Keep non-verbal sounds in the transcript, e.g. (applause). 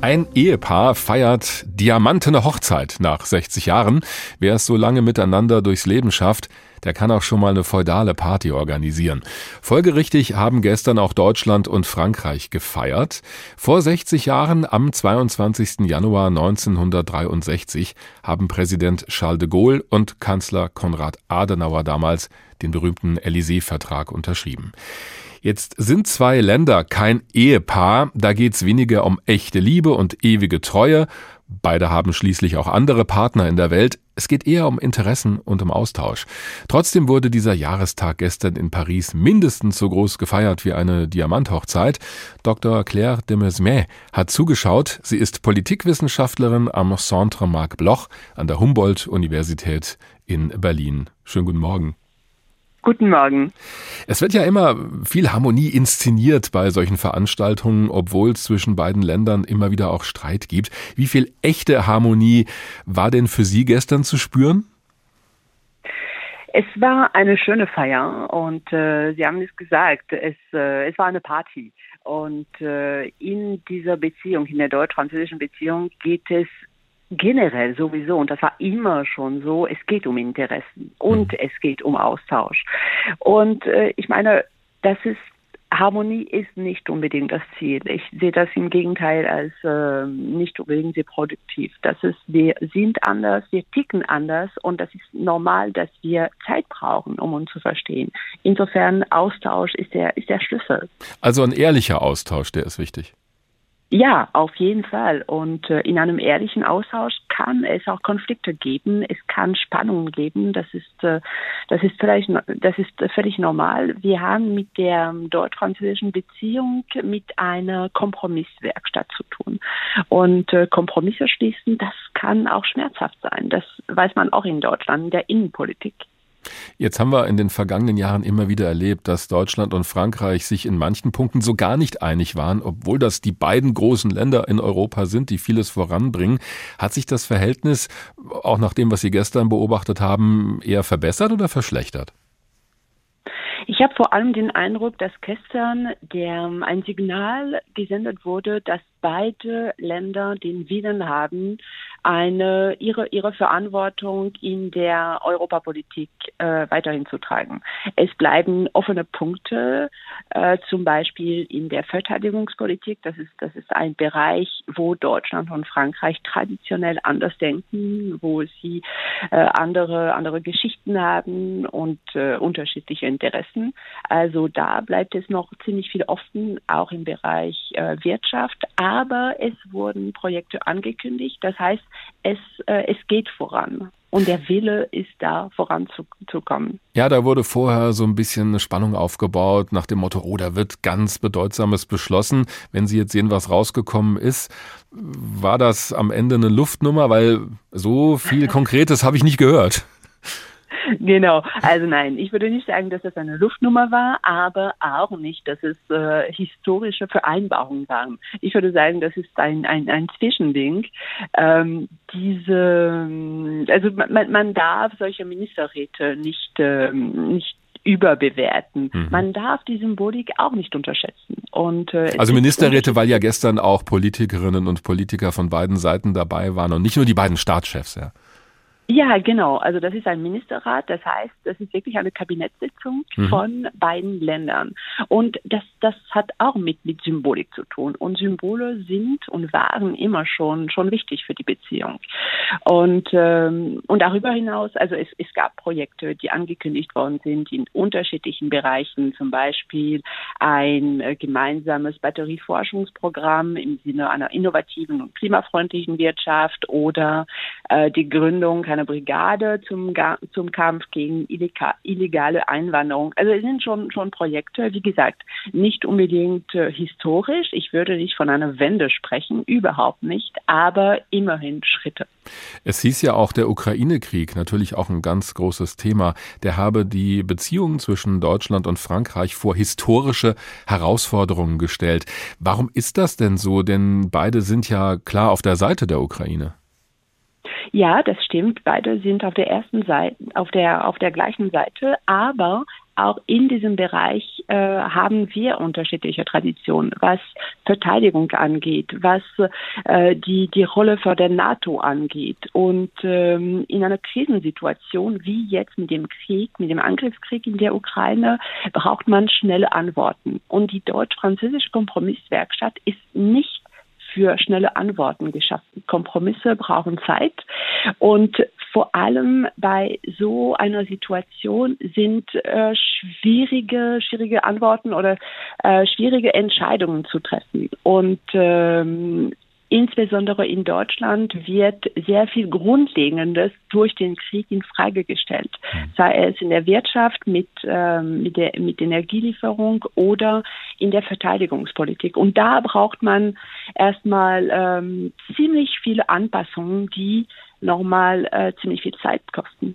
Ein Ehepaar feiert diamantene Hochzeit nach 60 Jahren. Wer es so lange miteinander durchs Leben schafft, der kann auch schon mal eine feudale Party organisieren. Folgerichtig haben gestern auch Deutschland und Frankreich gefeiert. Vor 60 Jahren, am 22. Januar 1963, haben Präsident Charles de Gaulle und Kanzler Konrad Adenauer damals den berühmten Élysée-Vertrag unterschrieben. Jetzt sind zwei Länder kein Ehepaar, da geht's weniger um echte Liebe und ewige Treue. Beide haben schließlich auch andere Partner in der Welt. Es geht eher um Interessen und um Austausch. Trotzdem wurde dieser Jahrestag gestern in Paris mindestens so groß gefeiert wie eine Diamanthochzeit. Dr. Claire de Mesmet hat zugeschaut. Sie ist Politikwissenschaftlerin am Centre Marc Bloch an der Humboldt-Universität in Berlin. Schönen guten Morgen. Guten Morgen. Es wird ja immer viel Harmonie inszeniert bei solchen Veranstaltungen, obwohl es zwischen beiden Ländern immer wieder auch Streit gibt. Wie viel echte Harmonie war denn für Sie gestern zu spüren? Es war eine schöne Feier und äh, Sie haben es gesagt, es, äh, es war eine Party. Und äh, in dieser Beziehung, in der deutsch-französischen Beziehung, geht es generell sowieso, und das war immer schon so, es geht um Interessen und mhm. es geht um Austausch. Und äh, ich meine, das ist Harmonie ist nicht unbedingt das Ziel. Ich sehe das im Gegenteil als äh, nicht unbedingt sehr produktiv. Das ist, wir sind anders, wir ticken anders und das ist normal, dass wir Zeit brauchen, um uns zu verstehen. Insofern Austausch ist der ist der Schlüssel. Also ein ehrlicher Austausch, der ist wichtig. Ja, auf jeden Fall. Und äh, in einem ehrlichen Austausch kann es auch Konflikte geben, es kann Spannungen geben. Das ist, äh, das ist vielleicht, das ist völlig normal. Wir haben mit der deutsch-französischen Beziehung mit einer Kompromisswerkstatt zu tun. Und äh, Kompromisse schließen, das kann auch schmerzhaft sein. Das weiß man auch in Deutschland, in der Innenpolitik. Jetzt haben wir in den vergangenen Jahren immer wieder erlebt, dass Deutschland und Frankreich sich in manchen Punkten so gar nicht einig waren, obwohl das die beiden großen Länder in Europa sind, die vieles voranbringen. Hat sich das Verhältnis, auch nach dem, was Sie gestern beobachtet haben, eher verbessert oder verschlechtert? Ich habe vor allem den Eindruck, dass gestern der, ein Signal gesendet wurde, dass beide Länder den Willen haben, eine, ihre, ihre Verantwortung in der Europapolitik äh, weiterhin zu tragen. Es bleiben offene Punkte, äh, zum Beispiel in der Verteidigungspolitik. Das ist, das ist ein Bereich, wo Deutschland und Frankreich traditionell anders denken, wo sie äh, andere, andere Geschichten haben und äh, unterschiedliche Interessen. Also da bleibt es noch ziemlich viel offen, auch im Bereich äh, Wirtschaft. Aber es wurden Projekte angekündigt. Das heißt, es, äh, es geht voran. Und der Wille ist da, voranzukommen. Ja, da wurde vorher so ein bisschen eine Spannung aufgebaut nach dem Motto, oh, da wird ganz Bedeutsames beschlossen. Wenn Sie jetzt sehen, was rausgekommen ist, war das am Ende eine Luftnummer? Weil so viel Konkretes habe ich nicht gehört. (laughs) Genau, also nein, ich würde nicht sagen, dass das eine Luftnummer war, aber auch nicht, dass es äh, historische Vereinbarungen waren. Ich würde sagen, das ist ein, ein, ein Zwischending. Ähm, diese, also man, man darf solche Ministerräte nicht, ähm, nicht überbewerten. Mhm. Man darf die Symbolik auch nicht unterschätzen. Und, äh, also Ministerräte, weil ja gestern auch Politikerinnen und Politiker von beiden Seiten dabei waren und nicht nur die beiden Staatschefs, ja. Ja, genau. Also das ist ein Ministerrat. Das heißt, das ist wirklich eine Kabinettssitzung mhm. von beiden Ländern. Und das, das hat auch mit, mit Symbolik zu tun. Und Symbole sind und waren immer schon, schon wichtig für die Beziehung. Und, ähm, und darüber hinaus, also es, es gab Projekte, die angekündigt worden sind in unterschiedlichen Bereichen, zum Beispiel ein äh, gemeinsames Batterieforschungsprogramm im Sinne einer innovativen und klimafreundlichen Wirtschaft oder äh, die Gründung einer Brigade zum, zum Kampf gegen illegale Einwanderung. Also es sind schon, schon Projekte, wie gesagt, nicht unbedingt äh, historisch. Ich würde nicht von einer Wende sprechen, überhaupt nicht, aber immerhin Schritte. Es hieß ja auch, der Ukraine-Krieg, natürlich auch ein ganz großes Thema, der habe die Beziehungen zwischen Deutschland und Frankreich vor historische Herausforderungen gestellt. Warum ist das denn so? Denn beide sind ja klar auf der Seite der Ukraine. Ja, das stimmt. Beide sind auf der ersten Seite, auf der, auf der gleichen Seite, aber auch in diesem Bereich äh, haben wir unterschiedliche Traditionen, was Verteidigung angeht, was äh, die, die Rolle für der NATO angeht. Und ähm, in einer Krisensituation wie jetzt mit dem Krieg, mit dem Angriffskrieg in der Ukraine, braucht man schnelle Antworten. Und die deutsch-französische Kompromisswerkstatt ist nicht für schnelle Antworten geschaffen. Kompromisse brauchen Zeit und vor allem bei so einer Situation sind äh, schwierige, schwierige Antworten oder äh, schwierige Entscheidungen zu treffen. Und ähm, Insbesondere in Deutschland wird sehr viel Grundlegendes durch den Krieg in Frage gestellt, mhm. sei es in der Wirtschaft mit, ähm, mit, der, mit Energielieferung oder in der Verteidigungspolitik. Und da braucht man erstmal ähm, ziemlich viele Anpassungen, die nochmal äh, ziemlich viel Zeit kosten.